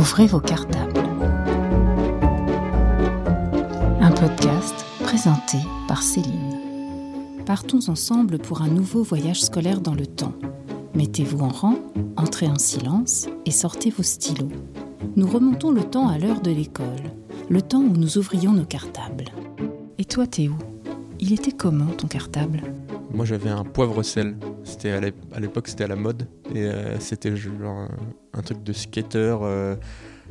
Ouvrez vos cartables. Un podcast présenté par Céline. Partons ensemble pour un nouveau voyage scolaire dans le temps. Mettez-vous en rang, entrez en silence et sortez vos stylos. Nous remontons le temps à l'heure de l'école, le temps où nous ouvrions nos cartables. Et toi Théo, il était comment ton cartable? Moi j'avais un poivre sel. C'était à l'ép- à l'époque c'était à la mode et euh, c'était genre un, un truc de skater. euh,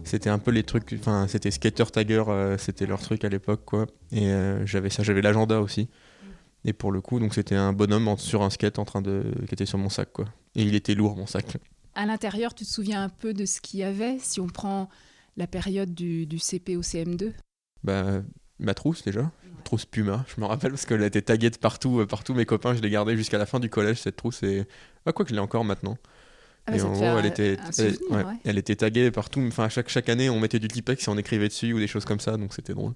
c'était un peu les trucs, enfin c'était skater tagger, euh, c'était leur truc à l'époque quoi. Et j'avais ça, j'avais l'agenda aussi. Et pour le coup donc c'était un bonhomme en- sur un skate en train de qui était sur mon sac quoi. Et il était lourd mon sac. À l'intérieur, tu te souviens un peu de ce qu'il y avait si on prend la période du, du CP au CM2 Bah ma trousse déjà, trousse Puma. Je me rappelle parce qu'elle était taguée de partout, euh, partout mes copains. Je l'ai gardée jusqu'à la fin du collège cette trousse et ah quoi que je l'ai encore maintenant. Ah bah, et en gros, elle était, elle, souvenir, ouais, ouais. elle était taguée partout. Enfin, chaque, chaque année, on mettait du Tipex et on écrivait dessus ou des choses comme ça, donc c'était drôle.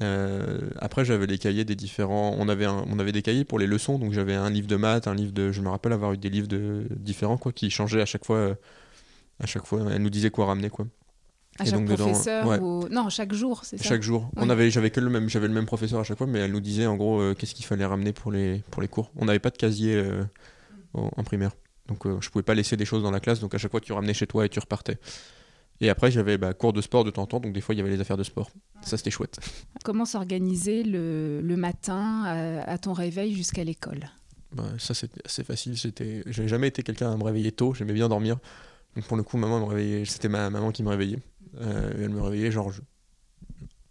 Euh, après, j'avais les cahiers des différents. On avait, un- on avait des cahiers pour les leçons, donc j'avais un livre de maths, un livre de. Je me rappelle avoir eu des livres de différents quoi, qui changeaient à chaque fois. euh, À chaque fois, elle nous disait quoi ramener quoi. À Et chaque donc dedans, professeur ouais. ou- Non, chaque jour, c'est ça Chaque jour. On avait, j'avais que le même, j'avais le même professeur à chaque fois, mais elle nous disait en gros euh, qu'est-ce qu'il fallait ramener pour les, pour les cours. On n'avait pas de casier euh, en, en primaire, donc euh, je pouvais pas laisser des choses dans la classe. Donc à chaque fois tu ramenais chez toi et tu repartais. Et après j'avais bah, cours de sport de temps en temps, donc des fois il y avait les affaires de sport. Ça c'était chouette. Comment s'organiser le, le matin à, à ton réveil jusqu'à l'école? Bah, ça c'était assez facile. J'ai jamais été quelqu'un à me réveiller tôt. J'aimais bien dormir. Donc pour le coup maman me réveillait. C'était ma maman qui me réveillait. Euh, elle me réveillait genre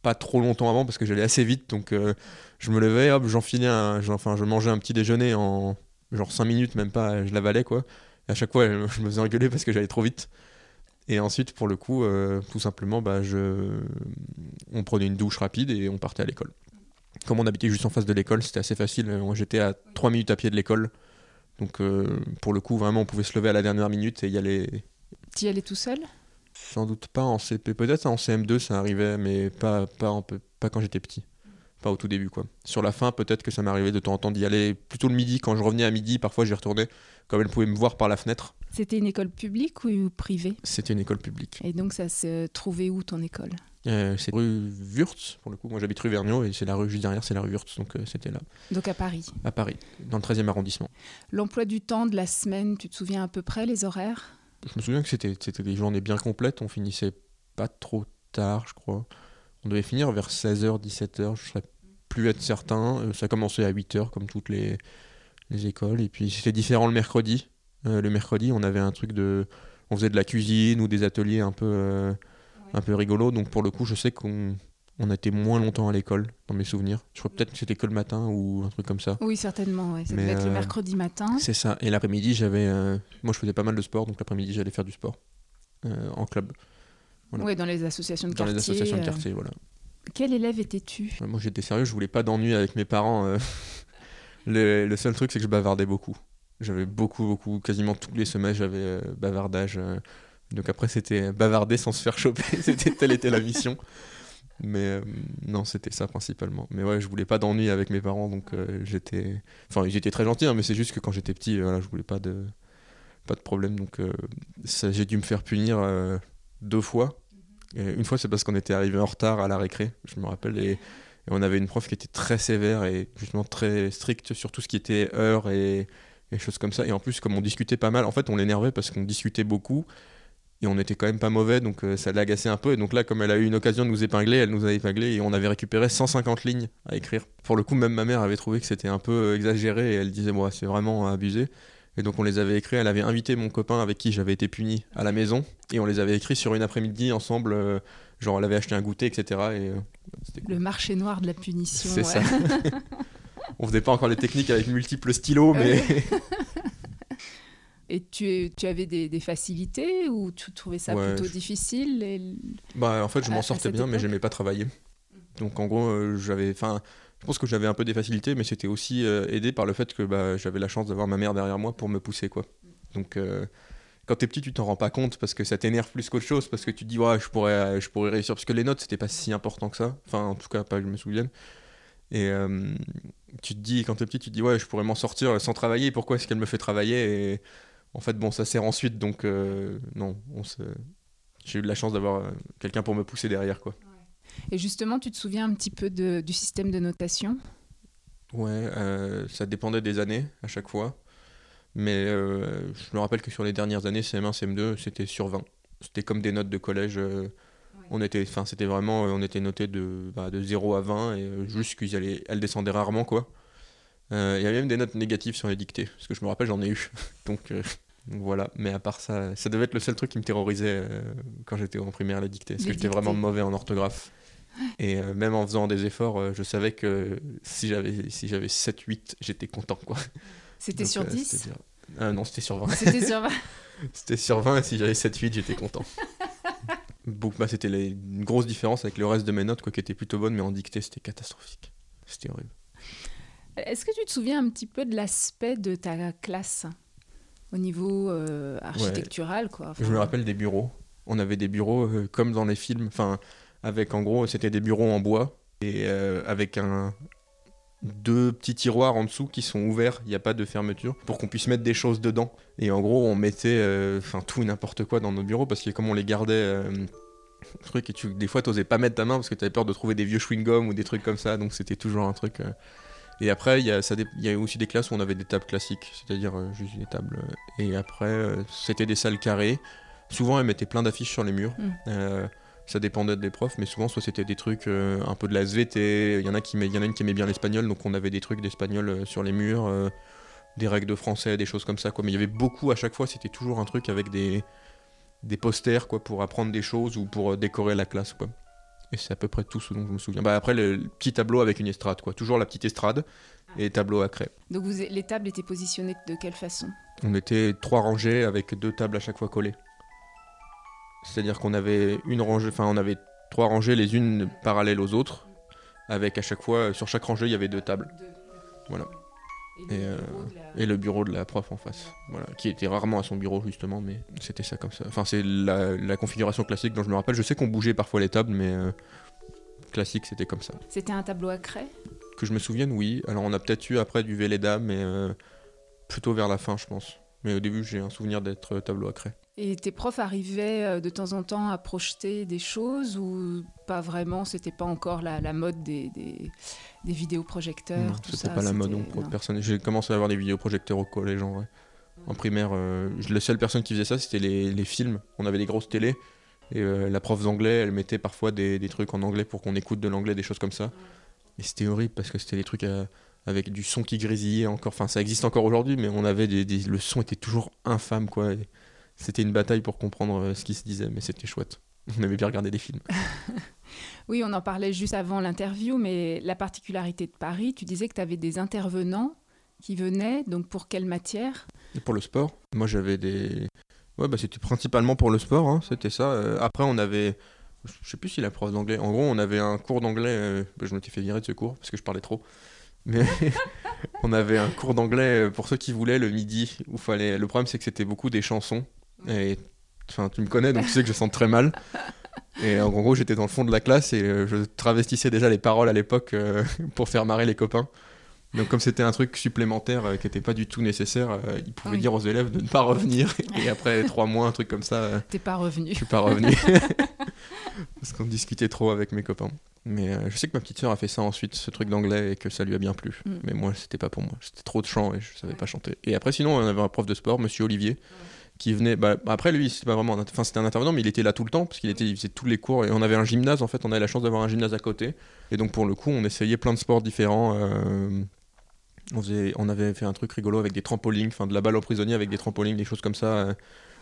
pas trop longtemps avant parce que j'allais assez vite. Donc euh, je me levais, hop, j'enfilais un, enfin je mangeais un petit déjeuner en genre 5 minutes, même pas. Je l'avalais quoi. À chaque fois je me faisais engueuler parce que j'allais trop vite. Et ensuite pour le coup euh, tout simplement bah je, on prenait une douche rapide et on partait à l'école. Comme on habitait juste en face de l'école, c'était assez facile. Moi, J'étais à 3 minutes à pied de l'école. Donc, pour le coup, vraiment, on pouvait se lever à la dernière minute et y aller. Tu y allais tout seul? Sans doute pas en CP, peut-être en CM2, ça arrivait, mais pas, pas, en pas quand j'étais petit. Pas au tout début, quoi. Sur la fin, peut-être que ça m'arrivait de temps en temps d'y aller plutôt le midi. Quand je revenais à midi, parfois j'y retournais. Comme elle pouvait me voir par la fenêtre, C'était une école publique ou privée? C'était une école publique. Et donc, ça se trouvait où ton école? Euh, c'est rue Wurtz, pour le coup. Moi, j'habite rue Vergniaud et c'est la rue juste derrière, c'est la rue Wurtz. Donc, euh, c'était là, Donc à Paris? à Paris, dans le 13e arrondissement. L'emploi du temps de la semaine, tu te souviens à peu près les horaires? Je me souviens que c'était des journées bien complètes. On finissait pas trop tard, je crois. On devait finir vers 16h, 17h. Je ne saurais plus être certain. Euh, Ça commençait à 8h, comme toutes les, les écoles. Et puis c'était différent le mercredi. Euh, le mercredi, on avait un truc de. On faisait de la cuisine ou des ateliers un peu, euh, un peu rigolos. Donc pour le coup, je sais qu'on on était moins longtemps à l'école, dans mes souvenirs. Je crois peut-être que c'était que le matin ou un truc comme ça. Oui, certainement. ouais. Ça devait être le euh, mercredi matin. C'est ça. Et l'après-midi, j'avais. euh, Moi, je faisais pas mal de sport, donc l'après-midi, j'allais faire du sport euh, en club, voilà. Oui, dans les associations de dans les quartier. associations de quartier. Voilà. Quel élève étais-tu? Moi, j'étais sérieux, je voulais pas d'ennui avec mes parents. le, le seul truc, c'est que je bavardais beaucoup. J'avais beaucoup, beaucoup, quasiment tous les semaines, j'avais euh, bavardage. euh. Donc après, c'était bavarder sans se faire choper. c'était telle était la mission. Mais euh, non, c'était ça principalement. Mais ouais, je voulais pas d'ennui avec mes parents, donc euh, j'étais. Enfin, ils étaient très gentils, hein, mais c'est juste que quand j'étais petit, voilà, je voulais pas de pas de problème. Donc euh, j'ai dû me faire punir deux fois. Une fois, c'est parce qu'on était arrivé en retard à la récré, je me rappelle, et, et on avait une prof qui était très sévère et justement très stricte sur tout ce qui était heures et, et choses comme ça. Et en plus, comme on discutait pas mal, en fait, on l'énervait parce qu'on discutait beaucoup et on était quand même pas mauvais, donc euh, ça l'agaçait un peu. Et donc là, comme elle a eu une occasion de nous épingler, elle nous a épinglé et on avait récupéré 150 lignes à écrire. Pour le coup, même ma mère avait trouvé que c'était un peu euh, exagéré et elle disait, moi, c'est vraiment abusé. Et donc on les avait écrits, elle avait invité mon copain avec qui j'avais été puni à la maison, et on les avait écrits sur une après-midi ensemble, euh, genre elle avait acheté un goûter, etc. Et, euh, cool. Le marché noir de la punition. C'est ouais. ça. on faisait pas encore les techniques avec multiples stylos, mais Et tu, tu avais des, des facilités ou tu trouvais ça Ouais, plutôt je- difficile et- bah, en fait je m'en sortais bien, mais époque j'aimais pas travailler. Donc en gros, euh, j'avais, enfin, je pense que j'avais un peu des facilités, mais c'était aussi euh, aidé par le fait que bah, j'avais la chance d'avoir ma mère derrière moi pour me pousser, quoi. Donc euh, quand t'es petit, tu t'en rends pas compte parce que ça t'énerve plus qu'autre chose, parce que tu te dis ouais, je pourrais, euh, je pourrais réussir, parce que les notes c'était pas si important que ça. Enfin, en tout cas, pas que je me souvienne. Et tu te dis, quand t'es petit, tu te dis ouais, je pourrais m'en sortir sans travailler. Pourquoi est-ce qu'elle me fait travailler Et en fait, bon, ça sert ensuite, donc euh, non, on se j'ai eu de la chance d'avoir quelqu'un pour me pousser derrière, quoi. Et justement, tu te souviens un petit peu de, du système de notation? Ouais, ça dépendait des années à chaque fois. Mais je me rappelle que sur les dernières années, CM1, CM2, c'était sur 20. C'était comme des notes de collège. On était, enfin, c'était vraiment, on était noté de, bah, de 0 à 20 et juste qu'elle descendait rarement, quoi. Euh, il y avait même des notes négatives sur les dictées, parce que je me rappelle, j'en ai eu. Euh, donc, voilà, mais à part ça, ça devait être le seul truc qui me terrorisait euh, quand j'étais en primaire, la dictée, parce que j'étais vraiment mauvais en orthographe. Et même en faisant des efforts, je savais que si j'avais si j'avais 7 8, j'étais content quoi. C'était sur 10 Non, c'était sur 20. C'était sur 20. c'était sur 20 et si j'avais 7 8, j'étais content. bah, c'était une grosse différence avec le reste de mes notes quoi qui étaient plutôt bonnes mais en dictée, c'était catastrophique. C'était horrible. Est-ce que tu te souviens un petit peu de l'aspect de ta classe au niveau euh, architectural quoi Je me rappelle des bureaux. On avait des bureaux euh, comme dans les films, enfin avec en gros c'était des bureaux en bois et euh, avec un deux petits tiroirs en dessous qui sont ouverts, il n'y a pas de fermeture, pour qu'on puisse mettre des choses dedans. Et en gros, on mettait enfin tout et n'importe quoi dans nos bureaux parce que comme on les gardait truc et tu, des pas mettre ta main parce que tu avais peur de trouver des vieux chewing-gum ou des trucs comme ça, donc c'était toujours un truc et après, il y, a, ça, il y a aussi des classes où on avait des tables classiques, c'est-à-dire euh, juste des tables. Euh, et après, euh, c'était des salles carrées. Souvent, elles mettaient plein d'affiches sur les murs. Mm. ça dépendait des profs, mais souvent, soit c'était des trucs un peu de la SVT. Il y en a qui, y en a une qui aimait bien l'espagnol, donc on avait des trucs d'espagnol sur les murs, des règles de français, des choses comme ça. Quoi. Mais il y avait beaucoup à chaque fois. C'était toujours un truc avec des des posters quoi pour apprendre des choses ou pour décorer la classe quoi. Et c'est à peu près tout ce dont je me souviens. Bah, après, le, petit tableau avec une estrade, quoi. Toujours la petite estrade et tableau à craie. Donc vous, les tables étaient positionnées de quelle façon? On était trois rangées avec deux tables à chaque fois collées. C'est-à-dire qu'on avait une rangée, enfin on avait trois rangées les unes parallèles aux autres, avec à chaque fois, sur chaque rangée, il y avait deux tables. Voilà. Euh, et, le bureau de la prof en face, voilà, qui était rarement à son bureau justement, mais c'était ça comme ça. Enfin, c'est la, configuration classique dont je me rappelle. Je sais qu'on bougeait parfois les tables, mais euh, classique, c'était comme ça. C'était un tableau à craie? Que je me souvienne, oui. Alors, on a peut-être eu après du Véleda, mais euh, plutôt vers la fin, je pense. Mais au début, j'ai un souvenir d'être tableau à craie. Et tes profs arrivaient euh, de temps en temps à projeter des choses ou pas vraiment C'était pas encore la, mode des, des, des vidéoprojecteurs C'était pas la mode non, personne. J'ai commencé à avoir des vidéoprojecteurs au collège en vrai. En primaire, euh, la seule personne qui faisait ça, c'était les, les, films. On avait des grosses télés et euh, la prof d'anglais, elle mettait parfois des, des, trucs en anglais pour qu'on écoute de l'anglais, des choses comme ça. Et c'était horrible parce que c'était des trucs avec du son qui grésillait encore. Enfin, ça existe encore aujourd'hui, mais on avait des, le son était toujours infâme quoi c'était une bataille pour comprendre euh, ce qui se disait, mais c'était chouette. On aimait bien regarder des films. oui, on en parlait juste avant l'interview, mais la particularité de Paris, tu disais que tu avais des intervenants qui venaient, donc pour quelle matière? Pour le sport. Moi, j'avais des. Ouais, bah, c'était principalement pour le sport, hein, c'était ça. Euh, après, on avait. Je sais plus si la prof d'anglais. En gros, on avait un cours d'anglais. Euh, bah, je m'étais fait virer de ce cours parce que je parlais trop. Mais on avait un cours d'anglais pour ceux qui voulaient le midi. Où fallait... Le problème, c'est que c'était beaucoup des chansons. Et enfin, tu me connais, donc tu sais que je sens très mal. Et en gros, j'étais dans le fond de la classe et euh, je travestissais déjà les paroles à l'époque euh, pour faire marrer les copains. Donc comme c'était un truc supplémentaire euh, qui n'était pas du tout nécessaire, ils pouvaient dire aux élèves de ne pas revenir. Et après trois mois, un truc comme ça... T'es pas revenu. Je suis pas revenu. Parce qu'on discutait trop avec mes copains. Mais je sais que ma petite sœur a fait ça ensuite, ce truc d'anglais, et que ça lui a bien plu. Mm. Mais moi, c'était pas pour moi. C'était trop de chant et je savais pas chanter. Et après, sinon, on avait un prof de sport, monsieur Olivier qui venait. Bah, après, lui, c'était vraiment. Enfin, c'était un intervenant, mais il était là tout le temps, parce qu'il était, il faisait tous les cours. Et on avait un gymnase, en fait, on avait la chance d'avoir un gymnase à côté. Et donc, pour le coup, on essayait plein de sports différents. Euh, on, avait fait un truc rigolo avec des trampolines, enfin, de la balle au prisonnier avec des trampolines, des choses comme ça. Euh,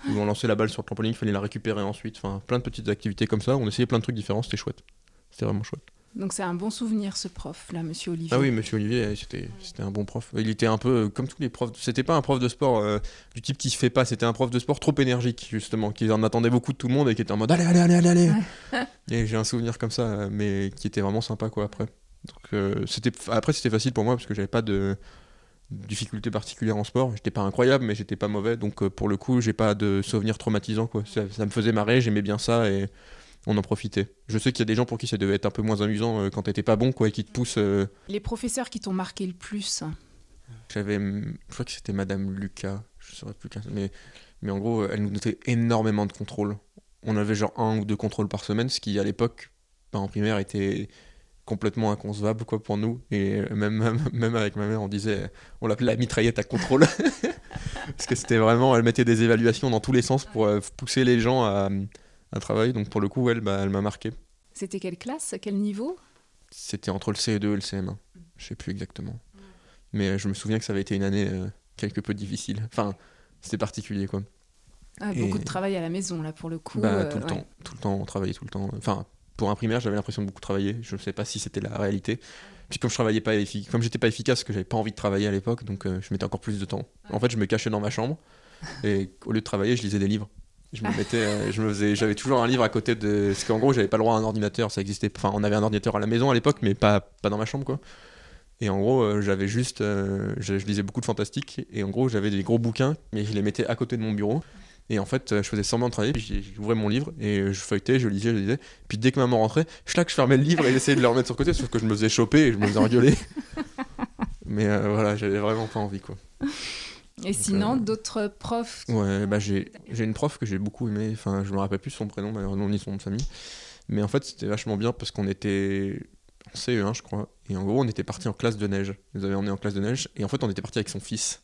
où on lançait la balle sur le trampoline, il fallait la récupérer ensuite. Enfin, plein de petites activités comme ça. On essayait plein de trucs différents, c'était chouette. C'était vraiment chouette. Donc c'est un bon souvenir ce prof là, Monsieur Olivier. Ah oui, Monsieur Olivier, c'était c'était un bon prof. Il était un peu euh, comme tous les profs. C'était pas un prof de sport euh, du type qui se fait pas. C'était un prof de sport trop énergique justement, qui en attendait beaucoup de tout le monde et qui était en mode allez allez allez allez allez. et j'ai un souvenir comme ça, mais qui était vraiment sympa quoi après. Donc euh, c'était après c'était facile pour moi parce que j'avais pas de difficultés particulières en sport. J'étais pas incroyable, mais j'étais pas mauvais. Donc pour le coup, j'ai pas de souvenirs traumatisants quoi. Ça, ça me faisait marrer, j'aimais bien ça et on en profitait. Je sais qu'il y a des gens pour qui ça devait être un peu moins amusant euh, quand t'étais pas bon, quoi, et qui te poussent. Euh. Les professeurs qui t'ont marqué le plus J'avais. Je crois que c'était Madame Lucas, je saurais plus mais, mais en gros, elle nous donnait énormément de contrôle. on avait genre un ou deux contrôles par semaine, ce qui à l'époque, bah, en primaire, était complètement inconcevable quoi pour nous et même, même, même avec ma mère on disait on l'appelait la mitraillette à contrôle parce que c'était vraiment elle mettait des évaluations dans tous les sens pour euh, pousser les gens à, à travailler donc pour le coup elle bah, elle m'a marqué. C'était quelle classe Quel niveau? C'était entre le CE2 et le CM1 je sais plus exactement. Mais euh, je me souviens que ça avait été une année euh, quelque peu difficile. Enfin c'était particulier quoi. Ah, Et- Beaucoup de travail à la maison, là, pour le coup. bah, euh, tout le temps. Tout le temps on travaillait tout le temps. Enfin pour un primaire j'avais l'impression de beaucoup travailler. Je ne sais pas si c'était la réalité. Puis comme je travaillais pas comme j'étais pas efficace que j'avais pas envie de travailler à l'époque donc euh, je mettais encore plus de temps. En fait je me cachais dans ma chambre et au lieu de travailler je lisais des livres je me mettais euh, je me faisais j'avais toujours un livre à côté de parce qu'en gros j'avais pas le droit à un ordinateur ça existait enfin on avait un ordinateur à la maison à l'époque mais pas pas dans ma chambre quoi et en gros euh, j'avais juste euh, je, je lisais beaucoup de fantastique et en gros j'avais des gros bouquins mais je les mettais à côté de mon bureau et en fait, euh, je faisais semblant de travailler, puis j'ouvrais mon livre et je feuilletais, je lisais, je lisais. Puis dès que maman rentrait, je je fermais le livre et j'essayais de le remettre sur le côté, sauf que je me faisais choper et je me faisais engueuler. Mais voilà, j'avais vraiment pas envie quoi. Et sinon, euh, d'autres profs Ouais, bah j'ai une prof que j'ai beaucoup aimé, enfin je me rappelle plus son prénom malheureusement ni son nom de famille. Mais en fait, c'était vachement bien parce qu'on était en CE1, je crois. Et en gros, on était parti en classe de neige. Il nous avait emmené en classe de neige. Et en fait, on était parti avec son fils.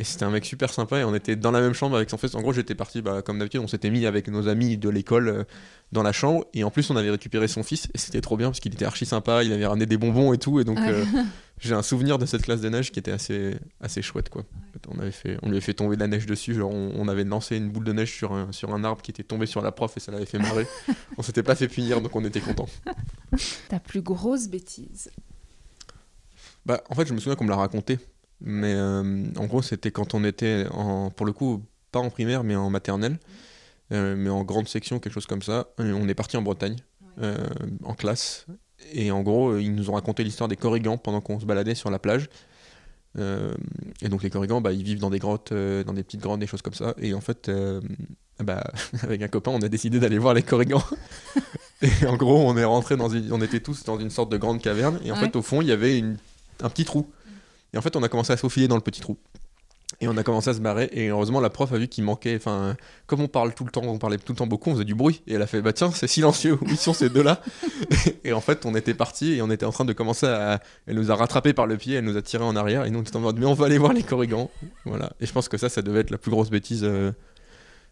Et c'était un mec super sympa. Et on était dans la même chambre avec son fils. En gros, j'étais parti, bah, comme d'habitude, on s'était mis avec nos amis de l'école euh, dans la chambre. Et en plus, on avait récupéré son fils. Et c'était trop bien parce qu'il était archi sympa. Il avait ramené des bonbons et tout. Et donc, euh, j'ai un souvenir de cette classe de neige qui était assez, assez chouette, quoi. On, avait fait, on lui avait fait tomber de la neige dessus. Genre, on, on avait lancé une boule de neige sur un, sur un arbre qui était tombé sur la prof et ça l'avait fait marrer. on s'était pas fait punir, donc on était content. Ta plus grosse bêtise? Bah, en fait, je me souviens qu'on me l'a raconté. Mais euh, en gros, c'était quand on était, en, pour le coup, pas en primaire, mais en maternelle, euh, mais en grande section, quelque chose comme ça. Et on est parti en Bretagne, euh, en classe. Et en gros, ils nous ont raconté l'histoire des corrigans pendant qu'on se baladait sur la plage. Et donc, les corrigans, bah, ils vivent dans des grottes, dans des petites grottes, des choses comme ça. Et en fait, bah, avec un copain, on a décidé d'aller voir les corrigans. et en gros, on est rentré dans une, on était tous dans une sorte de grande caverne. Et en Ouais. fait, au fond, il y avait une, un petit trou. Et en fait, on a commencé à faufiler dans le petit trou. Et on a commencé à se barrer. Et heureusement, la prof a vu qu'il manquait. Enfin, comme on parle tout le temps, on parlait tout le temps beaucoup, on faisait du bruit. Et elle a fait Bah tiens, c'est silencieux. Où sont ces deux-là Et en fait, on était partis et on était en train de commencer à. Elle nous a rattrapés par le pied, elle nous a tirés en arrière. Et nous, on était en mode Mais on va aller voir les corrigans. Voilà. Et je pense que ça, ça devait être la plus grosse bêtise. euh,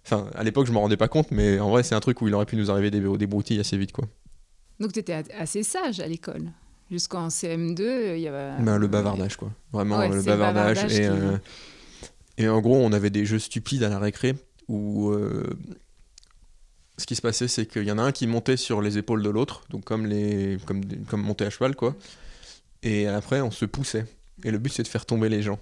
Enfin, à l'époque, je m'en rendais pas compte, mais en vrai, c'est un truc où il aurait pu nous arriver des, des broutilles assez vite, quoi. Donc, tu étais assez sage à l'école. Jusqu'en CM2, il y avait. Ben, le bavardage, quoi. Vraiment, Ouais, le bavardage. bavardage et, euh, et en gros, on avait des jeux stupides à la récré où euh, ce qui se passait, c'est qu'il y en a un qui montait sur les épaules de l'autre, donc comme, les, comme, comme monter à cheval, quoi. Et après, on se poussait. Et le but, c'est de faire tomber les gens.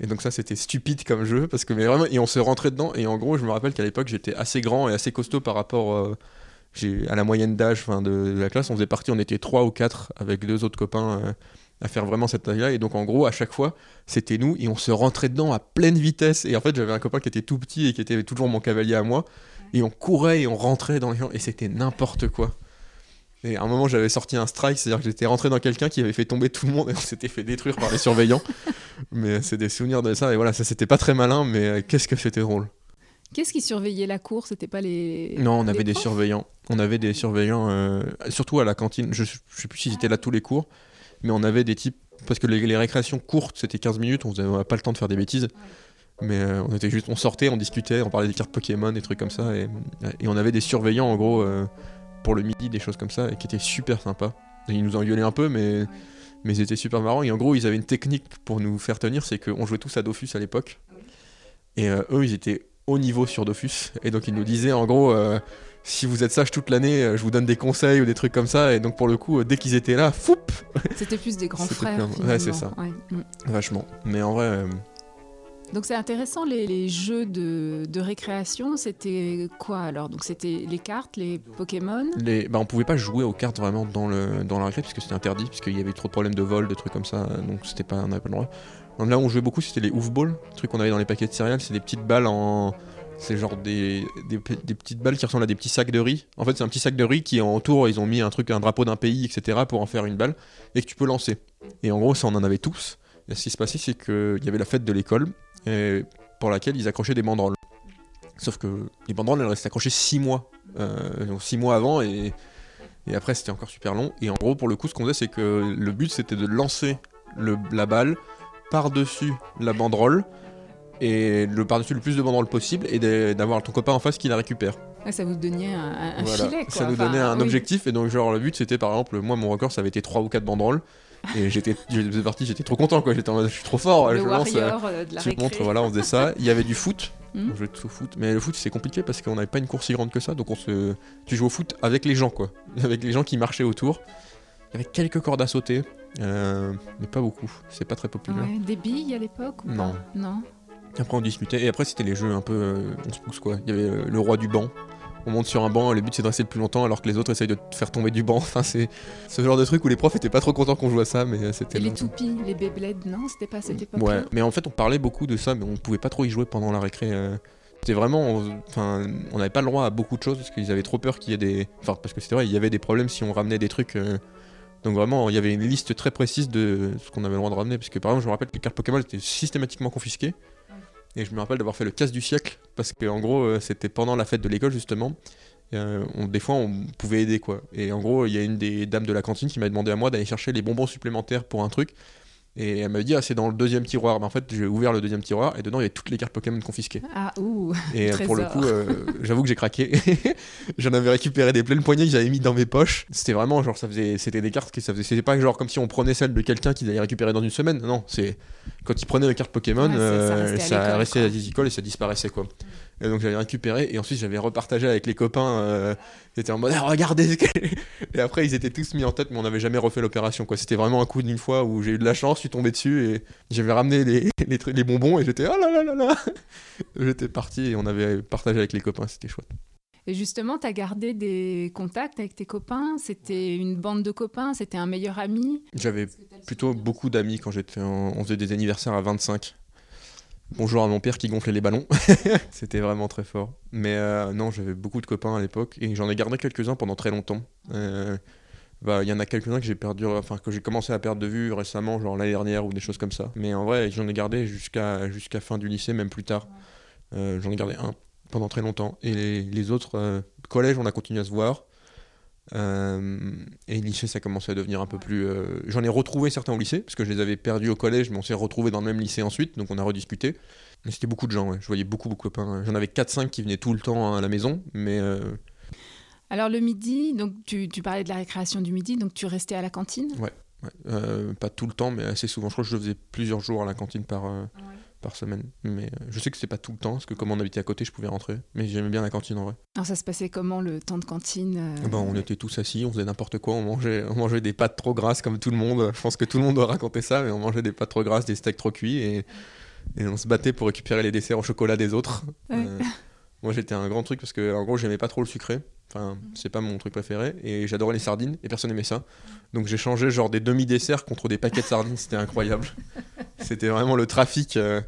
Et donc ça, c'était stupide comme jeu, parce que mais vraiment, et on se rentrait dedans. Et en gros, je me rappelle qu'à l'époque, j'étais assez grand et assez costaud par rapport euh, à la moyenne d'âge de, de la classe. On faisait partie, on était trois ou quatre avec deux autres copains euh, à faire vraiment cette taille-là. Et donc, en gros, à chaque fois, c'était nous et on se rentrait dedans à pleine vitesse. Et en fait, j'avais un copain qui était tout petit et qui était toujours mon cavalier à moi. Et on courait et on rentrait dans les gens et c'était n'importe quoi. Et à un moment, j'avais sorti un strike, c'est-à-dire que j'étais rentré dans quelqu'un qui avait fait tomber tout le monde et on s'était fait détruire par les surveillants. mais c'est des souvenirs de ça. Et voilà, ça c'était pas très malin, mais euh, qu'est-ce que c'était drôle. Qu'est-ce qui surveillait la cour? C'était pas les. Non, on avait des surveillants. On avait des surveillants, euh, surtout à la cantine. Je, je sais plus s'ils étaient là tous les cours, mais on avait des types. Parce que les, les récréations courtes, c'était 15 minutes, on n'avait pas le temps de faire des bêtises. Mais euh, on était juste, on sortait, on discutait, on parlait des cartes Pokémon, des trucs comme ça. Et, et on avait des surveillants, en gros, euh, pour le midi, des choses comme ça, et qui étaient super sympas. Et ils nous engueulaient un peu, mais, mais ils étaient super marrants. Et en gros, ils avaient une technique pour nous faire tenir, c'est qu'on jouait tous à Dofus à l'époque. Et euh, eux, ils étaient haut niveau sur Dofus. Et donc, ils nous disaient, en gros, euh, si vous êtes sage toute l'année, euh, je vous donne des conseils ou des trucs comme ça. Et donc, pour le coup, euh, dès qu'ils étaient là, foup C'était plus des grands frères. ouais, c'est ça. Ouais. Mm. Vachement. Mais en vrai, Donc c'est intéressant les, jeux de, de récréation. C'était quoi alors? Donc c'était les cartes, les Pokémon? les... bah, on pouvait pas jouer aux cartes vraiment dans, le... dans la récré, parce que c'était interdit, parce qu'il y avait trop de problèmes de vol, de trucs comme ça. Donc, c'était pas, on n'avait pas le droit. Là où on jouait beaucoup, c'était les oufballs, trucs qu'on avait dans les paquets de céréales. C'est des petites balles en. C'est genre des, des, pe- des petites balles qui ressemblent à des petits sacs de riz. En fait, c'est un petit sac de riz qui, en autour, ils ont mis un truc, un drapeau d'un pays, etc., pour en faire une balle, et que tu peux lancer. Et en gros, ça, on en avait tous. Et ce qui se passait, c'est qu'il y avait la fête de l'école, et pour laquelle ils accrochaient des banderoles. Sauf que les banderoles, elles restaient accrochées 6 mois. Euh, donc 6 mois avant et, et après c'était encore super long. Et en gros, pour le coup, ce qu'on faisait, c'est que le but c'était de lancer le, la balle par-dessus la banderole et le par-dessus le plus de banderoles possible et d'avoir ton copain en face qui la récupère. Ça vous donnait un, un Voilà. filet, quoi. Ça nous Enfin, donnait un oui. objectif et donc genre le but c'était par exemple moi mon record ça avait été 3 ou 4 banderoles et j'étais j'étais parti j'étais trop content quoi. J'étais en mode je suis trop fort. Le je lance euh, de la je te récré. montre voilà on faisait ça. Il y avait du foot. Mhm. on jouait tous au foot. Mais le foot c'est compliqué parce qu'on n'avait pas une course si grande que ça. Donc on se tu joues au foot avec les gens quoi. Avec les gens qui marchaient autour. Il y avait quelques cordes à sauter euh, mais pas beaucoup. C'est pas très populaire. Ouais, Des billes à l'époque ou Non. pas? Non. après on discutait. Et après c'était les jeux un peu euh, on se pousse quoi. Il y avait euh, le roi du banc on monte sur un banc, le but c'est de rester le plus longtemps alors que les autres essayent de te faire tomber du banc. Enfin, c'est ce genre de truc où les profs étaient pas trop contents qu'on joue à ça, mais euh, c'était Et les toupies, les Beyblade, non C'était pas à cette époque Ouais, mais en fait, on parlait beaucoup de ça, mais on pouvait pas trop y jouer pendant la récré. euh. C'était vraiment. on- Enfin, on n'avait pas le droit à beaucoup de choses parce qu'ils avaient trop peur qu'il y ait des. Enfin, parce que c'était vrai, il y avait des problèmes si on ramenait des trucs. euh. Donc vraiment, il y avait une liste très précise de ce qu'on avait le droit de ramener. Parce que par exemple, je me rappelle que les cartes Pokémon étaient systématiquement confisquées. Et je me rappelle d'avoir fait le casse du siècle. Parce qu'en gros, euh, c'était pendant la fête de l'école justement. Euh, des fois, on pouvait aider quoi. Et en gros, il y a une des dames de la cantine qui m'a demandé à moi d'aller chercher les bonbons supplémentaires pour un truc. Et elle m'a dit, ah, c'est dans le deuxième tiroir. Mais en fait, j'ai ouvert le deuxième tiroir et dedans, il y avait toutes les cartes Pokémon confisquées. Ah, ouh Et euh, pour le coup, euh, j'avoue que j'ai craqué. J'en avais récupéré des pleines poignées que j'avais mis dans mes poches. C'était vraiment genre, ça faisait, c'était des cartes que ça faisait. C'était pas genre comme si on prenait celle de quelqu'un qu'ils allaient récupérer dans une semaine. Non, c'est quand ils prenaient les cartes Pokémon, Ouais, ça euh, restait à ça restait à et ça disparaissait quoi. Et donc j'avais récupéré et ensuite j'avais repartagé avec les copains. Euh, ils étaient en mode Ah, regardez. et après ils étaient tous mis en tête, mais on n'avait jamais refait l'opération quoi. C'était vraiment un coup d'une fois où j'ai eu de la chance, je suis tombé dessus et j'avais ramené les, les, trucs- les bonbons et j'étais oh là là là là. J'étais parti et on avait partagé avec les copains, c'était chouette. Et justement, tu as gardé des contacts avec tes copains? C'était une bande de copains? C'était un meilleur ami? J'avais plutôt beaucoup d'amis quand j'étais en... On faisait des anniversaires à 25. Bonjour à mon père qui gonflait les ballons. C'était vraiment très fort. Mais euh, non, j'avais beaucoup de copains à l'époque et j'en ai gardé quelques-uns pendant très longtemps. Euh, bah, Il y en a quelques-uns que j'ai perdu, enfin que j'ai commencé à perdre de vue récemment, genre l'année dernière ou des choses comme ça. Mais en vrai, j'en ai gardé jusqu'à jusqu'à fin du lycée, même plus tard. Euh, j'en ai gardé un pendant très longtemps. Et les, les autres, euh, collège, on a continué à se voir. Euh, et lycée, ça commençait à devenir un peu plus. euh, J'en ai retrouvé certains au lycée, parce que je les avais perdus au collège, mais on s'est retrouvés dans le même lycée ensuite, donc on a rediscuté. Mais c'était beaucoup de gens, ouais. je voyais beaucoup, beaucoup de copains. J'en avais 4-5 qui venaient tout le temps à la maison, mais euh, Alors le midi, donc tu, tu parlais de la récréation du midi, donc tu restais à la cantine? Ouais, euh, pas tout le temps, mais assez souvent. Je crois que je le faisais plusieurs jours à la cantine par, euh, par semaine. Mais euh, je sais que c'était pas tout le temps, parce que comme on habitait à côté, je pouvais rentrer. Mais j'aimais bien la cantine en vrai. Alors ça se passait comment le temps de cantine euh, ben, on était tous assis, on faisait n'importe quoi, on mangeait, on mangeait des pâtes trop grasses comme tout le monde. Je pense que tout le monde doit raconter ça, mais on mangeait des pâtes trop grasses, des steaks trop cuits et, et on se battait pour récupérer les desserts au chocolat des autres. Ouais. Euh, moi j'étais un grand truc parce que en gros j'aimais pas trop le sucré, enfin c'est pas mon truc préféré et j'adorais les sardines et personne aimait ça. Donc j'ai changé genre des demi-desserts contre des paquets de sardines, c'était incroyable. c'était vraiment le trafic, euh,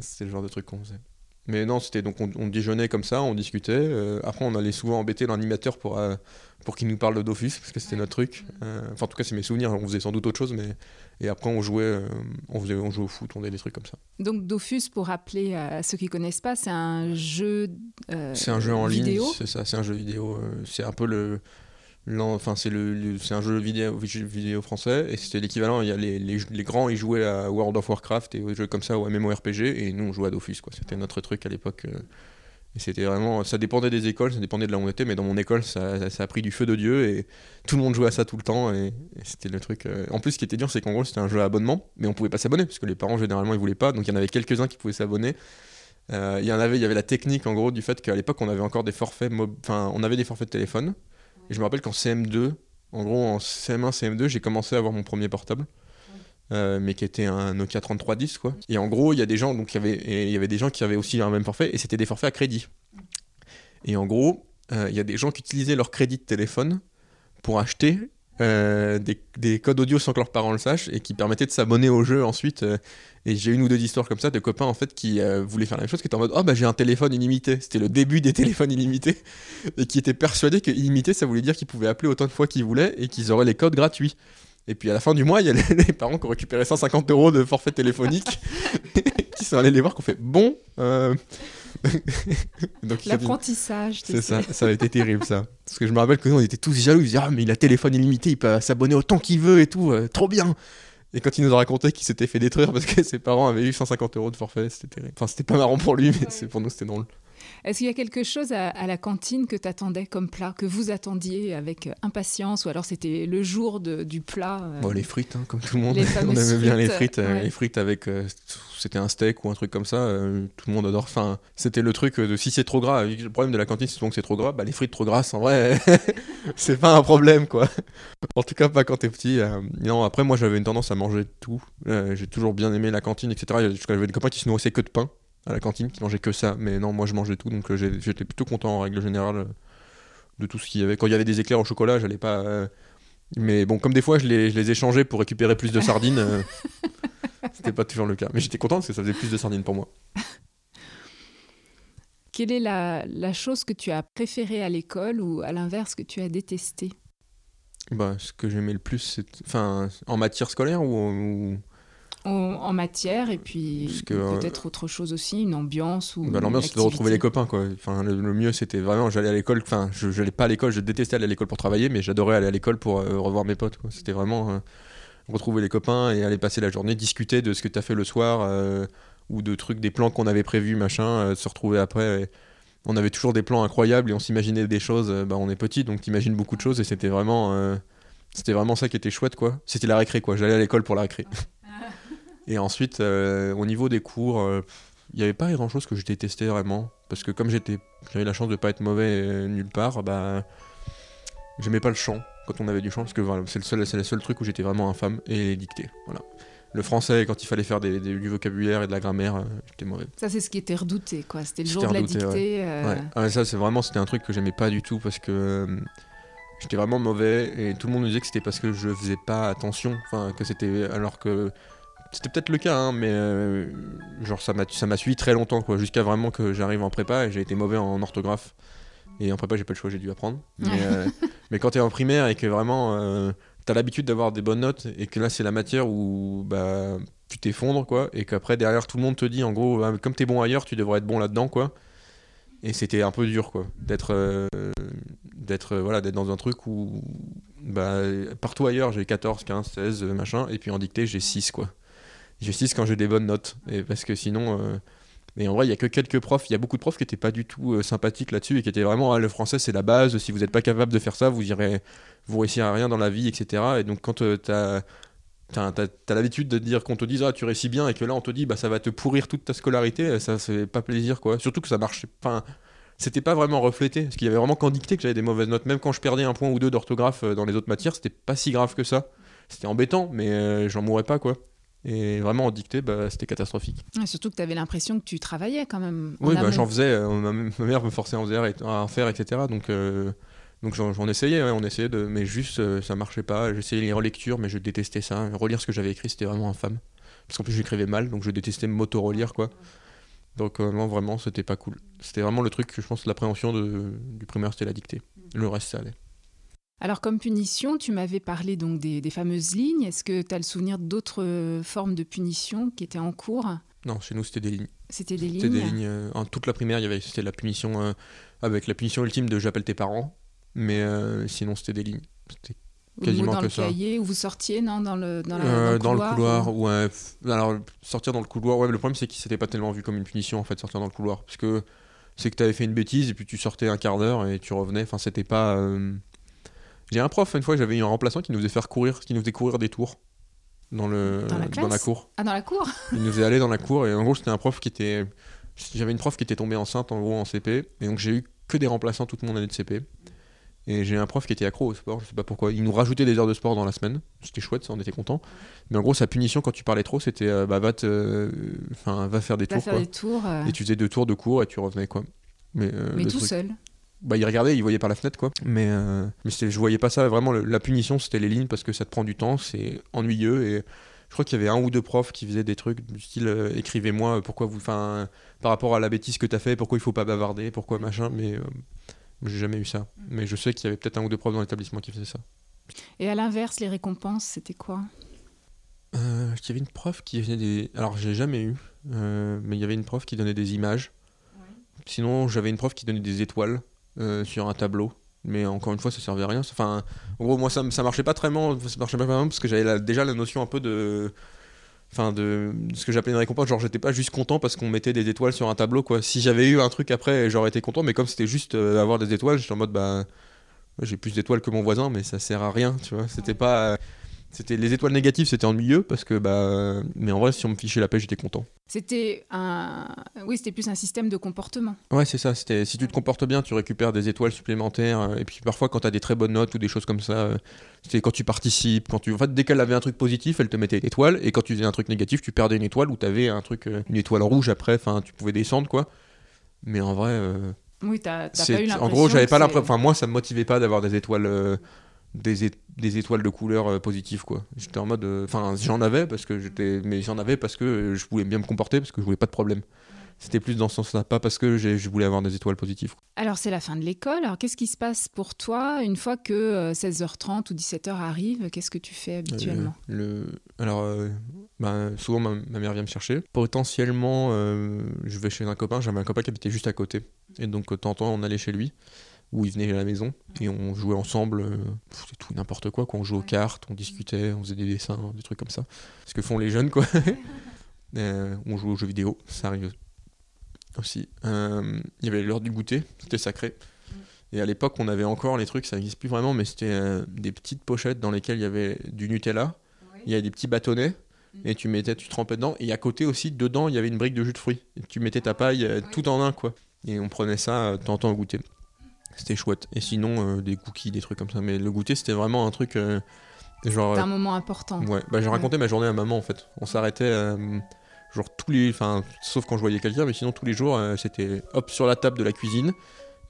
c'était le genre de truc qu'on faisait. Mais non, c'était donc on, on déjeunait comme ça, on discutait. euh, après, on allait souvent embêter l'animateur pour, euh, pour qu'il nous parle de Dofus, parce que c'était notre truc. Euh, enfin, en tout cas, c'est mes souvenirs. On faisait sans doute autre chose, mais et après, on jouait, on faisait, on jouait au foot, on faisait des trucs comme ça. Donc Dofus, pour rappeler à ceux qui connaissent pas, c'est un jeu C'est un jeu en ligne, vidéo? c'est ça, c'est un jeu vidéo. c'est un peu le, enfin c'est le, c'est un jeu vidéo, français et c'était l'équivalent. Il y a les, les, grands, ils jouaient à World of Warcraft et aux jeux comme ça, ou à MMORPG, et nous on jouait à Dofus quoi. C'était notre truc à l'époque. euh, et c'était vraiment, ça dépendait des écoles, ça dépendait de là où était, mais dans mon école, ça, ça, a pris du feu de Dieu et tout le monde jouait à ça tout le temps. Et, c'était le truc. euh, En plus, ce qui était dur, c'est qu'en gros, c'était un jeu à abonnement, mais on pouvait pas s'abonner parce que les parents généralement ils voulaient pas. Donc il y en avait quelques-uns qui pouvaient s'abonner. Euh, il y en avait, il y avait la technique en gros du fait qu'à l'époque on avait encore des forfaits, enfin on avait des forfaits de téléphone. Je me rappelle qu'en CM2, en gros en CM1, CM2, j'ai commencé à avoir mon premier portable. euh, mais qui était un Nokia 3310 quoi. Et en gros, il y a des gens donc il y avait et il y avait des gens qui avaient aussi un même forfait et c'était des forfaits à crédit. Et en gros, euh, il y a des gens qui utilisaient leur crédit de téléphone pour acheter euh, des, des codes audio sans que leurs parents le sachent et qui permettaient de s'abonner au jeu ensuite. euh, et j'ai une ou deux histoires comme ça de copains en fait qui euh, voulaient faire la même chose, qui étaient en mode oh bah j'ai un téléphone illimité. C'était le début des téléphones illimités et qui étaient persuadés que illimité ça voulait dire qu'ils pouvaient appeler autant de fois qu'ils voulaient et qu'ils auraient les codes gratuits. Et puis à la fin du mois, il y a les, les parents qui ont récupéré 150 euros de forfait téléphonique qui sont allés les voir, qui ont fait bon. L'apprentissage. C'est ça, ça a été terrible ça. Parce que je me rappelle que nous on était tous jaloux, ils disaient Ah, mais il a téléphone illimité, il peut s'abonner autant qu'il veut et tout, euh, trop bien Et quand il nous a raconté qu'il s'était fait détruire parce que ses parents avaient eu 150 euros de forfait, c'était terrible. Enfin, c'était pas marrant pour lui, mais c'est pour nous c'était drôle. Est-ce qu'il y a quelque chose à, à la cantine que tu attendais comme plat, que vous attendiez avec impatience, ou alors c'était le jour de- du plat euh, Bon, les frites, hein, comme tout le monde. On aimait bien les frites, euh, ouais. Les frites avec. euh, c'était un steak ou un truc comme ça. euh, tout le monde adore. Enfin, c'était le truc de si c'est trop gras. Le problème de la cantine, c'est souvent que c'est trop gras. Bah, les frites trop grasses, en vrai, c'est pas un problème, quoi. En tout cas, pas quand t'es petit. euh, non, après, moi, j'avais une tendance à manger tout. Euh, J'ai toujours bien aimé la cantine, etc. J'avais des copains qui se nourrissaient que de pain à la cantine, qui mangeaient que ça. Mais non, moi, je mangeais tout. Donc, euh, j'étais plutôt content, en règle générale, euh, de tout ce qu'il y avait. Quand il y avait des éclairs au chocolat, j'allais pas. euh, mais bon, comme des fois, je les, je les échangeais pour récupérer plus de sardines. euh, C'était pas toujours le cas. Mais j'étais content parce que ça faisait plus de sardines pour moi. Quelle est la, la chose que tu as préférée à l'école ou à l'inverse que tu as détestée? Bah, ce que j'aimais le plus, c'est. Enfin, en matière scolaire ou. ou- en, en matière et puis euh, peut-être autre chose aussi, une ambiance ou Bah, L'ambiance, c'était de retrouver les copains, quoi. Enfin, le, le mieux, c'était vraiment. J'allais à l'école. Enfin, je j'allais pas à l'école, je détestais aller à l'école pour travailler, mais j'adorais aller à l'école pour euh, revoir mes potes. C'était vraiment. euh, retrouver les copains et aller passer la journée, discuter de ce que t'as fait le soir euh, ou de trucs, des plans qu'on avait prévus, machin, se retrouver après. et on avait toujours des plans incroyables et on s'imaginait des choses. bah, on est petit, donc t'imagines beaucoup de choses et c'était vraiment. euh, c'était vraiment ça qui était chouette, quoi. C'était la récré, quoi. J'allais à l'école pour la récré. Et ensuite, euh, au niveau des cours, euh, il n'y avait pas grand chose que je détestais vraiment. Parce que comme j'étais, j'avais la chance de pas être mauvais euh, nulle part, bah, j'aimais pas le chant quand on avait du chant. Parce que voilà, c'est le seul, c'est le seul truc où j'étais vraiment infâme et les dictées. Voilà. Le français, quand il fallait faire des, des- du vocabulaire et de la grammaire, euh, j'étais mauvais. Ça, c'est ce qui était redouté, quoi. C'était le jour de la redouté, ouais. dictée. euh, Ouais. Ah, ça, c'est vraiment, c'était un truc que j'aimais pas du tout parce que euh, j'étais vraiment mauvais et tout le monde me disait que c'était parce que je faisais pas attention. Enfin, que c'était. Alors que. C'était peut-être le cas, hein, mais euh, genre ça m'a ça m'a suivi très longtemps, quoi, jusqu'à vraiment que j'arrive en prépa et j'ai été mauvais en orthographe. Et en prépa, j'ai pas le choix, j'ai dû apprendre. Mais, euh, mais quand t'es en primaire et que vraiment euh, t'as l'habitude d'avoir des bonnes notes et que là c'est la matière où bah tu t'effondres quoi et qu'après derrière tout le monde te dit en gros bah, comme t'es bon ailleurs tu devrais être bon là-dedans quoi et c'était un peu dur quoi d'être euh, d'être voilà d'être dans un truc où bah partout ailleurs j'ai 14 15 16 euh, machin et puis en dictée j'ai 6 quoi j'ai 6 quand j'ai des bonnes notes. Et parce que sinon euh, et en vrai il y a que quelques profs. Il y a beaucoup de profs qui étaient pas du tout euh, sympathiques là-dessus et qui étaient vraiment ah, le français c'est la base. Si vous n'êtes pas capable de faire ça vous irez vous réussirez à rien dans la vie etc et donc quand euh, t'as T'as, t'as- t'as l'habitude de dire qu'on te dise ah tu réussis bien et que là on te dit bah ça va te pourrir toute ta scolarité ça c'est pas plaisir quoi. Surtout que ça marchait enfin c'était pas vraiment reflété. Parce qu'il y avait vraiment qu'en dictée que j'avais des mauvaises notes. Même quand je perdais un point ou deux d'orthographe euh, dans les autres matières c'était pas si grave que ça. C'était embêtant mais euh, j'en mourrais pas quoi et vraiment en dictée bah, c'était catastrophique. Et surtout que tu avais l'impression que tu travaillais quand même. oui bah, j'en faisais euh, ma, mère me forçait à en faire, à en faire etc donc euh, donc j'en, essayais ouais, on essayait de mais juste euh, ça marchait pas. J'essayais les relectures mais je détestais ça. Relire ce que j'avais écrit c'était vraiment infâme. Parce qu'en plus j'écrivais mal donc je détestais m'auto-relire quoi. Donc euh, non vraiment c'était pas cool. C'était vraiment le truc que je pense l'appréhension de, du primaire c'était la dictée. Le reste ça allait Alors, comme punition, tu m'avais parlé donc des, des fameuses lignes. Est-ce que tu as le souvenir d'autres euh, formes de punition qui étaient en cours? Non chez nous c'était des lignes C'était des lignes. C'était des lignes? euh, en toute la primaire, il y avait c'était la punition euh, avec la punition ultime de j'appelle tes parents, mais euh, sinon c'était des lignes. C'était Ou quasiment dans que le ça. cahier où vous sortiez, non dans le, dans la- Euh, dans le couloir, ou- ouais. f- Alors sortir dans le couloir, ouais. mais Le problème c'est qu'il s'était pas tellement vu comme une punition en fait sortir dans le couloir, parce que c'est que t'avais fait une bêtise et puis tu sortais un quart d'heure et tu revenais. Enfin c'était pas. euh, J'ai un prof une fois, j'avais eu un remplaçant qui nous faisait faire courir, qui nous faisait courir des tours dans le Dans la cour. Ah, dans la cour Il nous faisait aller dans la cour et en gros c'était un prof qui était j'avais une prof qui était tombée enceinte en gros en CP et donc j'ai eu que des remplaçants toute mon année de CP et j'ai un prof qui était accro au sport je sais pas pourquoi. Il nous rajoutait des heures de sport dans la semaine. C'était chouette ça on était content mais en gros sa punition quand tu parlais trop c'était euh, bah va te enfin va faire des Va tours faire quoi. des tours. euh, et tu faisais deux tours de cours et tu revenais quoi. Mais, euh, tout truc- seul. Bah, il regardait, il voyait par la fenêtre, quoi. Mais, euh, mais je voyais pas ça. Vraiment, le- la punition, c'était les lignes parce que ça te prend du temps, c'est ennuyeux. Et je crois qu'il y avait un ou deux profs qui faisaient des trucs du style euh, écrivez-moi euh, pourquoi vous. Enfin, par rapport à la bêtise que t'as fait, pourquoi il faut pas bavarder, pourquoi machin. Mais euh, j'ai jamais eu ça. Mais je sais qu'il y avait peut-être un ou deux profs dans l'établissement qui faisaient ça. Et à l'inverse, les récompenses, c'était quoi? Il y avait une prof qui faisait des. Alors, j'ai jamais eu, mais il y avait une prof qui donnait des images Sinon, j'avais une prof qui donnait des étoiles euh, sur un tableau. Mais encore une fois, ça servait à rien. Enfin, en gros, moi, ça, marchait pas très bien, ça marchait pas vraiment parce que j'avais déjà la notion un peu de. Ce que j'appelais une récompense. Genre, j'étais pas juste content parce qu'on mettait des étoiles sur un tableau, quoi. Si j'avais eu un truc après, j'aurais été content, mais comme c'était juste euh, avoir des étoiles, j'étais en mode, bah. J'ai plus d'étoiles que mon voisin, mais ça sert à rien, tu vois. C'était pas. C'était les étoiles négatives, c'était ennuyeux parce que bah. Mais en vrai, si on me fichait la paix, j'étais content. C'était un, oui, c'était plus un système de comportement. Ouais, c'est ça. C'était si tu te comportes bien, tu récupères des étoiles supplémentaires. euh, Et puis parfois, quand tu as des très bonnes notes ou des choses comme ça, euh, c'était quand tu participes, quand tu. En fait, dès qu'elle avait un truc positif, elle te mettait une étoile. Et quand tu faisais un truc négatif, tu perdais une étoile ou tu avais un truc, euh, une étoile rouge après. Enfin, tu pouvais descendre quoi. Mais en vrai, euh, Oui, t'as t'as pas eu l'impression. en gros, j'avais pas l'impression. Enfin, moi, ça me motivait pas d'avoir des étoiles. euh, des, des étoiles de couleur euh, positive quoi. J'étais en mode euh, enfin j'en avais parce que j'étais mais j'en avais parce que euh, je voulais bien me comporter parce que je voulais pas de problème. C'était plus dans ce sens-là, pas parce que je voulais avoir des étoiles positives. Alors, c'est la fin de l'école. Alors, qu'est-ce qui se passe pour toi une fois que euh, 16h30 ou 17h arrive Qu'est-ce que tu fais habituellement? Euh, le... Alors, euh, bah, souvent ma, ma mère vient me chercher. Potentiellement, euh, je vais chez un copain. J'avais un copain qui habitait juste à côté. Et donc, de temps en temps, on allait chez lui, ou il venait à la maison, et on jouait ensemble. euh, C'était tout n'importe quoi. Quoi. On jouait aux cartes, on discutait, on faisait des dessins, des trucs comme ça. Ce que font les jeunes, quoi. Euh, on jouait aux jeux vidéo, ça arrive aussi. Euh, Il y avait l'heure du goûter, c'était sacré. Et à l'époque, on avait encore les trucs, ça n'existe plus vraiment, mais c'était des petites pochettes dans lesquelles il y avait du Nutella, il y avait des petits bâtonnets, et tu mettais, tu trempais dedans, et à côté aussi, dedans, il y avait une brique de jus de fruits. Et tu mettais ta paille euh, tout en un, quoi. Et on prenait ça au goûter. C'était chouette. Et sinon, euh, des cookies, des trucs comme ça. Mais le goûter, c'était vraiment un truc. euh, genre. Euh, un moment important. Ouais, bah j'ai raconté ma journée à maman en fait. On s'arrêtait euh, genre tous les, enfin sauf quand je voyais quelqu'un, mais sinon tous les jours euh, c'était hop sur la table de la cuisine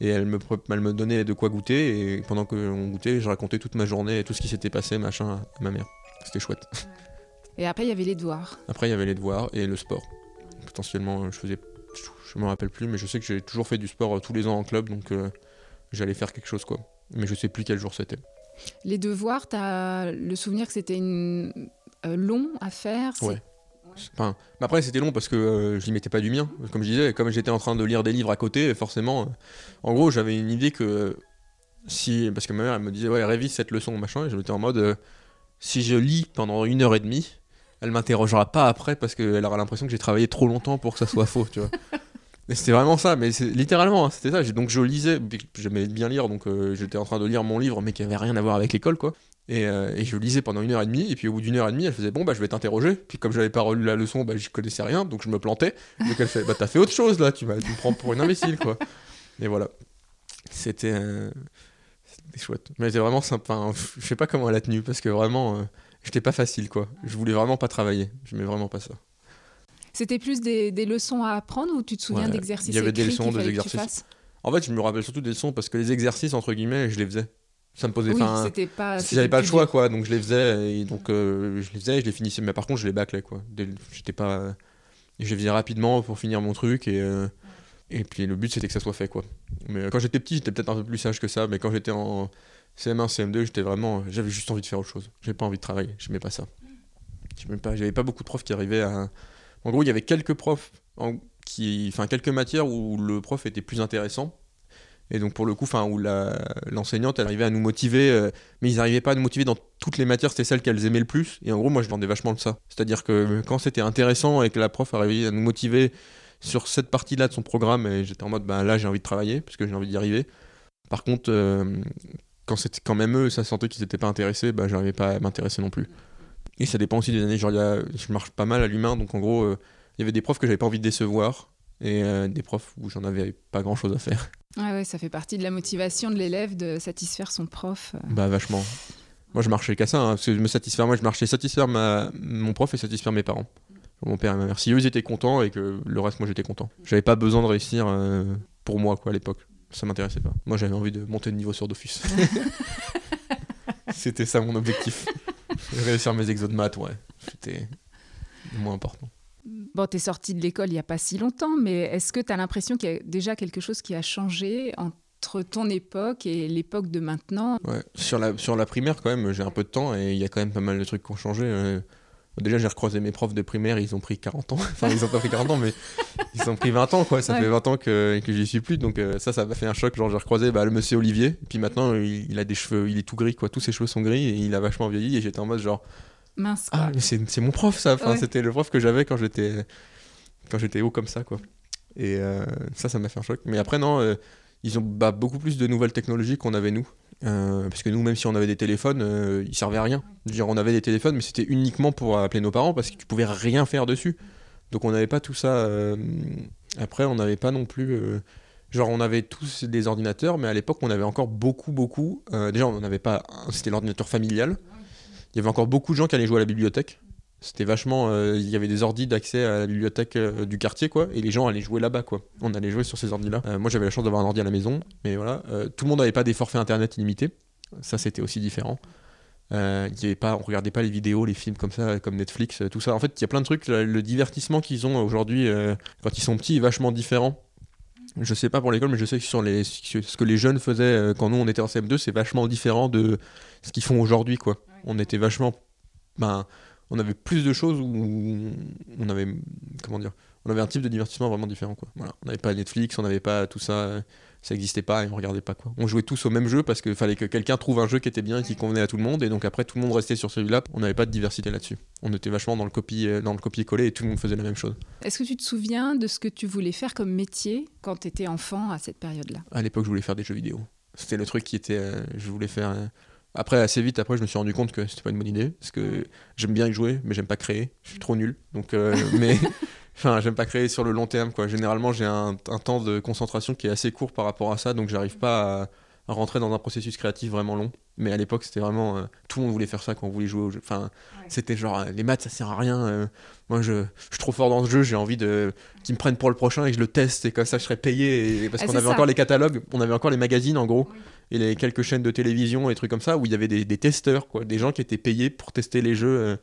et elle me elle me donnait de quoi goûter et pendant que on goûtait, je racontais toute ma journée et tout ce qui s'était passé machin à ma mère. C'était chouette. Et après, il y avait les devoirs. Après il y avait les devoirs et le sport. Potentiellement euh, je faisais, je, je me rappelle plus, mais je sais que j'ai toujours fait du sport euh, tous les ans en club donc euh, j'allais faire quelque chose quoi. Mais je sais plus quel jour c'était. Les devoirs, tu as le souvenir que c'était une... euh, long à faire Ouais. Enfin, mais après, c'était long parce que euh, je n'y mettais pas du mien. Comme je disais, comme j'étais en train de lire des livres à côté, forcément, euh, en gros, j'avais une idée que si. Parce que ma mère, elle me disait, ouais, révise cette leçon, machin, et je m'étais en mode, euh, si je lis pendant une heure et demie, elle m'interrogera pas après parce qu'elle aura l'impression que j'ai travaillé trop longtemps pour que ça soit faux, tu vois. Et c'était vraiment ça, mais c'est littéralement, hein, c'était ça. Donc je lisais, j'aimais bien lire, donc euh, j'étais en train de lire mon livre, mais qui avait rien à voir avec l'école, quoi. Et, euh, et je lisais pendant une heure et demie, et puis au bout d'une heure et demie, elle faisait bon bah je vais t'interroger. Puis comme j'avais pas relu la leçon, bah j'y connaissais rien, donc je me plantais. Donc elle fait bah t'as fait autre chose là, tu, me prends pour une imbécile quoi. Et voilà. C'était euh, chouette. Mais c'était vraiment sympa. Enfin, je sais pas comment elle a tenu parce que vraiment j'étais pas facile quoi. Je voulais vraiment pas travailler. Je mets vraiment pas ça. C'était plus des, des leçons à apprendre ou tu te souviens Ouais, d'exercices il y avait des leçons, des exercices. En fait, je me rappelle surtout des leçons parce que les exercices entre guillemets, je les faisais. Ça me posait. Oui, c'était pas. J'avais pas le choix, dur. quoi, donc je les faisais, et donc euh, je les faisais, je les finissais, mais par contre je les bâclais, quoi. J'étais pas. Je les faisais rapidement pour finir mon truc, et, euh, et puis le but c'était que ça soit fait, quoi. Mais euh, quand j'étais petit, j'étais peut-être un peu plus sage que ça, mais quand j'étais en CM1, CM2, j'étais vraiment. J'avais juste envie de faire autre chose. J'avais pas envie de travailler, j'aimais pas ça. J'aimais pas, j'avais pas beaucoup de profs qui arrivaient à. En gros, il y avait quelques profs, enfin quelques matières où le prof était plus intéressant. Et donc pour le coup, enfin où l'enseignante elle arrivait à nous motiver, euh, mais ils n'arrivaient pas à nous motiver dans toutes les matières, c'était celles qu'elles aimaient le plus. Et en gros, moi je vendais vachement de ça. C'est-à-dire que quand c'était intéressant et que la prof arrivait à nous motiver sur cette partie-là de son programme, et j'étais en mode, ben là j'ai envie de travailler parce que j'ai envie d'y arriver. Par contre, euh, quand c'était quand même eux, ça sentait qu'ils n'étaient pas intéressés, ben j'arrivais pas à m'intéresser non plus. Et ça dépend aussi des années. Genre, il y a- je marche pas mal à l'humain, donc en gros, euh, il y avait des profs que j'avais pas envie de décevoir. Et euh, des profs où j'en avais pas grand chose à faire. Ouais, ouais, ça fait partie de la motivation de l'élève de satisfaire son prof. euh. Bah vachement. Moi je marchais qu'à ça, hein, parce que je me satisfaire, moi je marchais satisfaire ma, mon prof et satisfaire mes parents. Mon père et ma mère. Si eux ils étaient contents et que le reste moi j'étais content. J'avais pas besoin de réussir euh, pour moi quoi à l'époque. Ça m'intéressait pas. Moi j'avais envie de monter de niveau sur Dofus. C'était ça mon objectif. Réussir mes exos de maths, ouais. C'était le moins important. Bon, t'es sorti de l'école il n'y a pas si longtemps, mais est-ce que tu as l'impression qu'il y a déjà quelque chose qui a changé entre ton époque et l'époque de maintenant? Ouais. Sur, la, sur la primaire, quand même, j'ai un peu de temps et il y a quand même pas mal de trucs qui ont changé. Euh. Déjà, j'ai recroisé mes profs de primaire, ils ont pris 40 ans. enfin, ils ont pas pris 40 ans, mais ils ont pris 20 ans, quoi. Ça Ouais. fait 20 ans que, que j'y suis plus. Donc, euh, ça, ça m'a fait un choc. Genre, j'ai recroisé bah, le monsieur Olivier. Et puis maintenant, il, il a des cheveux, il est tout gris, quoi. Tous ses cheveux sont gris et il a vachement vieilli. Et j'étais en mode, genre, Mince. quoi. ah, mais c'est c'est mon prof, ça. Enfin, Ouais. C'était le prof que j'avais quand j'étais quand j'étais haut comme ça, quoi. Et euh, ça, ça m'a fait un choc. Mais après, non, euh, ils ont bah, beaucoup plus de nouvelles technologies qu'on avait nous. Euh, parce que nous, même si on avait des téléphones, euh, ils servaient à rien. Dire, on avait des téléphones, mais c'était uniquement pour appeler nos parents parce que tu pouvais rien faire dessus. Donc on n'avait pas tout ça. euh, Après, on n'avait pas non plus. euh, Genre, on avait tous des ordinateurs, mais à l'époque, on avait encore beaucoup, beaucoup. déjà, on n'avait pas. C'était l'ordinateur familial. Il y avait encore beaucoup de gens qui allaient jouer à la bibliothèque. C'était vachement. euh, il y avait des ordis d'accès à la bibliothèque euh, du quartier, quoi. Et les gens allaient jouer là-bas, quoi. On allait jouer sur ces ordis-là. Euh, moi, j'avais la chance d'avoir un ordi à la maison. Mais voilà. tout le monde n'avait pas des forfaits internet illimités. Ça, c'était aussi différent. Euh, y avait pas, on regardait pas les vidéos, les films comme ça, comme Netflix, tout ça. En fait, il y a plein de trucs. Le, le divertissement qu'ils ont aujourd'hui, quand ils sont petits, est vachement différent. Je sais pas pour l'école, mais je sais que sur les, ce que les jeunes faisaient quand nous on était en CM2, c'est vachement différent de ce qu'ils font aujourd'hui, quoi. On était vachement, ben, on avait plus de choses où on avait, comment dire, on avait un type de divertissement vraiment différent, quoi. Voilà. On n'avait pas Netflix, on n'avait pas tout ça, ça n'existait pas et on regardait pas, quoi. On jouait tous au même jeu parce qu'il fallait que quelqu'un trouve un jeu qui était bien et qui convenait à tout le monde, et donc après tout le monde restait sur celui-là. On n'avait pas de diversité là-dessus. On était vachement dans le copie, dans le copier-coller et tout le monde faisait la même chose. Est-ce que tu te souviens de ce que tu voulais faire comme métier quand tu étais enfant à cette période-là? À l'époque, je voulais faire des jeux vidéo. C'était le truc qui était. euh, je voulais faire. euh, Après, assez vite, après, je me suis rendu compte que c'était pas une bonne idée. Parce que j'aime bien y jouer, mais j'aime pas créer. Je suis trop nul. Donc, euh, mais. Enfin, j'aime pas créer sur le long terme, quoi. Généralement, j'ai un, un temps de concentration qui est assez court par rapport à ça, donc j'arrive pas à, à rentrer dans un processus créatif vraiment long. Mais à l'époque, c'était vraiment. euh, tout le monde voulait faire ça quand on voulait jouer au jeu. Enfin, c'était genre, euh, les maths, ça sert à rien. euh, moi, je, je suis trop fort dans ce jeu, j'ai envie de qu'ils me prennent pour le prochain et que je le teste, et comme ça, je serais payé. Et, parce Ah, qu'on avait ça. encore les catalogues, on avait encore les magazines, en gros, et les quelques chaînes de télévision et trucs comme ça, où il y avait des, des testeurs, quoi, des gens qui étaient payés pour tester les jeux. euh,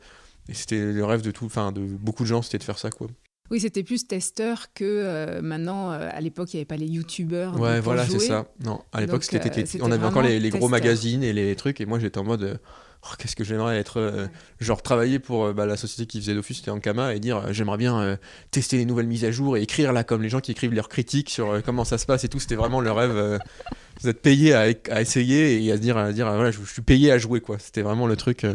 et c'était le rêve de tout, enfin, de beaucoup de gens, c'était de faire ça, quoi. Oui, c'était plus testeur que euh, maintenant. euh, à l'époque, il n'y avait pas les youtubeurs. Ouais, voilà, c'est ça. Non, à l'époque, c'était, euh, c'était on avait encore les, les gros magazines et les trucs, et moi j'étais en mode, Oh, qu'est-ce que j'aimerais être, euh, genre travailler pour euh, bah, la société qui faisait Dofus, c'était Ankama, et dire, euh, j'aimerais bien tester les nouvelles mises à jour et écrire là comme les gens qui écrivent leurs critiques sur comment ça se passe et tout. C'était vraiment le rêve euh, d'être payé à, à essayer et à se dire, à dire, voilà, je, je suis payé à jouer, quoi. C'était vraiment le truc,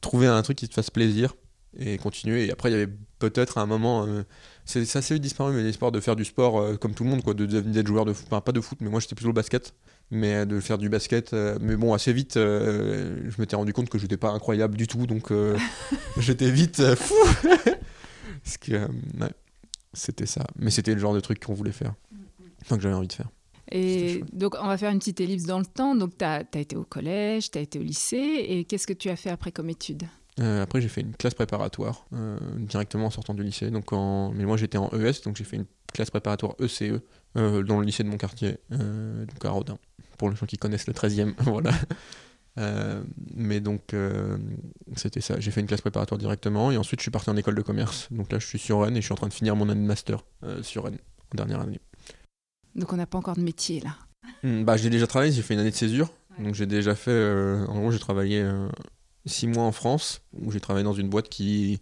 trouver un truc qui te fasse plaisir et continuer. Et après, il y avait peut-être à un moment. euh, c'est ça s'est disparu, mais l'espoir de faire du sport euh, comme tout le monde, quoi, de devenir d'être joueur de foot, enfin, pas de foot, mais moi j'étais plutôt le basket, mais euh, de faire du basket. euh, mais bon, assez vite, je m'étais rendu compte que j'étais pas incroyable du tout, donc j'étais vite fou. Parce que, ouais, c'était ça. Mais c'était le genre de truc qu'on voulait faire, enfin que j'avais envie de faire. Et donc, on va faire une petite ellipse dans le temps. Donc, tu as, été au collège, tu as été au lycée. Et qu'est-ce que tu as fait après comme études? Euh, après, j'ai fait une classe préparatoire euh, directement en sortant du lycée. Donc en... Mais moi, j'étais en ES, donc j'ai fait une classe préparatoire ECE euh, dans le lycée de mon quartier, donc à Rodin, pour les gens qui connaissent le 13e. voilà. Mais donc, c'était ça. J'ai fait une classe préparatoire directement et ensuite, je suis parti en école de commerce. Donc là, je suis sur Rennes et je suis en train de finir mon année de master sur Rennes, en dernière année. Donc, on n'a pas encore de métier là. Hmm, Bah, j'ai déjà travaillé, j'ai fait une année de césure. Donc j'ai déjà fait, euh, en gros, j'ai travaillé euh, six mois en France, où j'ai travaillé dans une boîte qui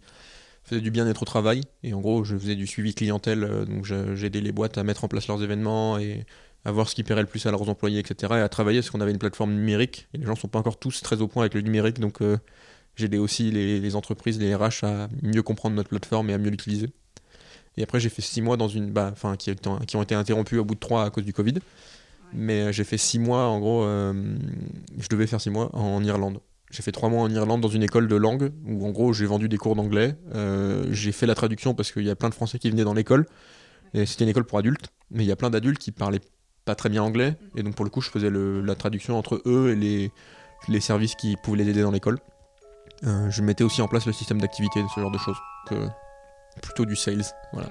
faisait du bien-être au travail. Et en gros, je faisais du suivi clientèle, euh, donc je- j'aidais les boîtes à mettre en place leurs événements et à voir ce qui plairait le plus à leurs employés, etc. Et à travailler parce qu'on avait une plateforme numérique. Et les gens sont pas encore tous très au point avec le numérique, donc euh, j'aidais aussi les, les entreprises, les RH à mieux comprendre notre plateforme et à mieux l'utiliser. Et après, j'ai fait six mois dans une, bah, enfin, qui, qui ont été interrompus au bout de trois à cause du Covid. Mais euh, j'ai fait six mois, en gros, euh, je devais faire six mois en Irlande. J'ai fait trois mois en Irlande dans une école de langue où, en gros, j'ai vendu des cours d'anglais. Euh, j'ai fait la traduction parce qu'il y a plein de Français qui venaient dans l'école. C'était une école pour adultes, mais il y a plein d'adultes qui parlaient pas très bien anglais. Et donc, pour le coup, je faisais la traduction entre eux et les, les services qui pouvaient les aider dans l'école. Euh, je mettais aussi en place le système d'activité, ce genre de choses. Que, plutôt du sales. Voilà.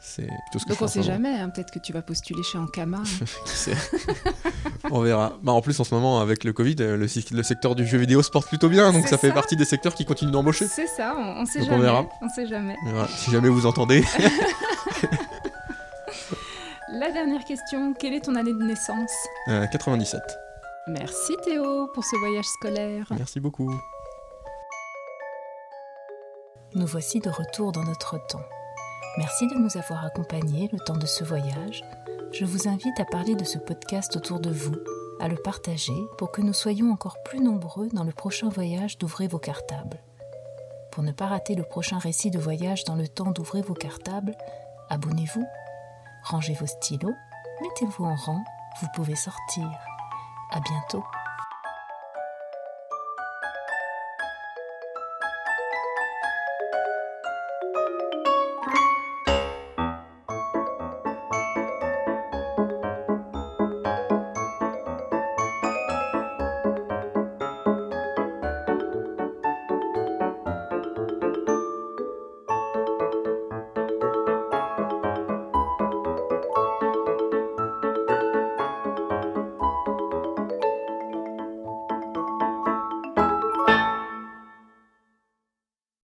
Plutôt ce que Donc, je on fais sait jamais. hein, Peut-être que tu vas postuler chez Ankama. hein. Qui sait? On verra. Bah, en plus, en ce moment, avec le Covid, euh, le, secteur du jeu vidéo se porte plutôt bien, donc ça fait partie des secteurs qui continuent d'embaucher. C'est ça, on, on sait Donc, on jamais. verra. on sait jamais. Voilà, Si jamais vous entendez. La dernière question quelle est ton année de naissance? Euh, 97. Merci Théo pour ce voyage scolaire. Merci beaucoup. nous voici de retour dans notre temps. Merci de nous avoir accompagnés le temps de ce voyage. Je vous invite à parler de ce podcast autour de vous, à le partager pour que nous soyons encore plus nombreux dans le prochain voyage d'Ouvrez vos cartables. Pour ne pas rater le prochain récit de voyage dans le temps d'Ouvrez vos cartables, abonnez-vous, rangez vos stylos, mettez-vous en rang, vous pouvez sortir. À bientôt.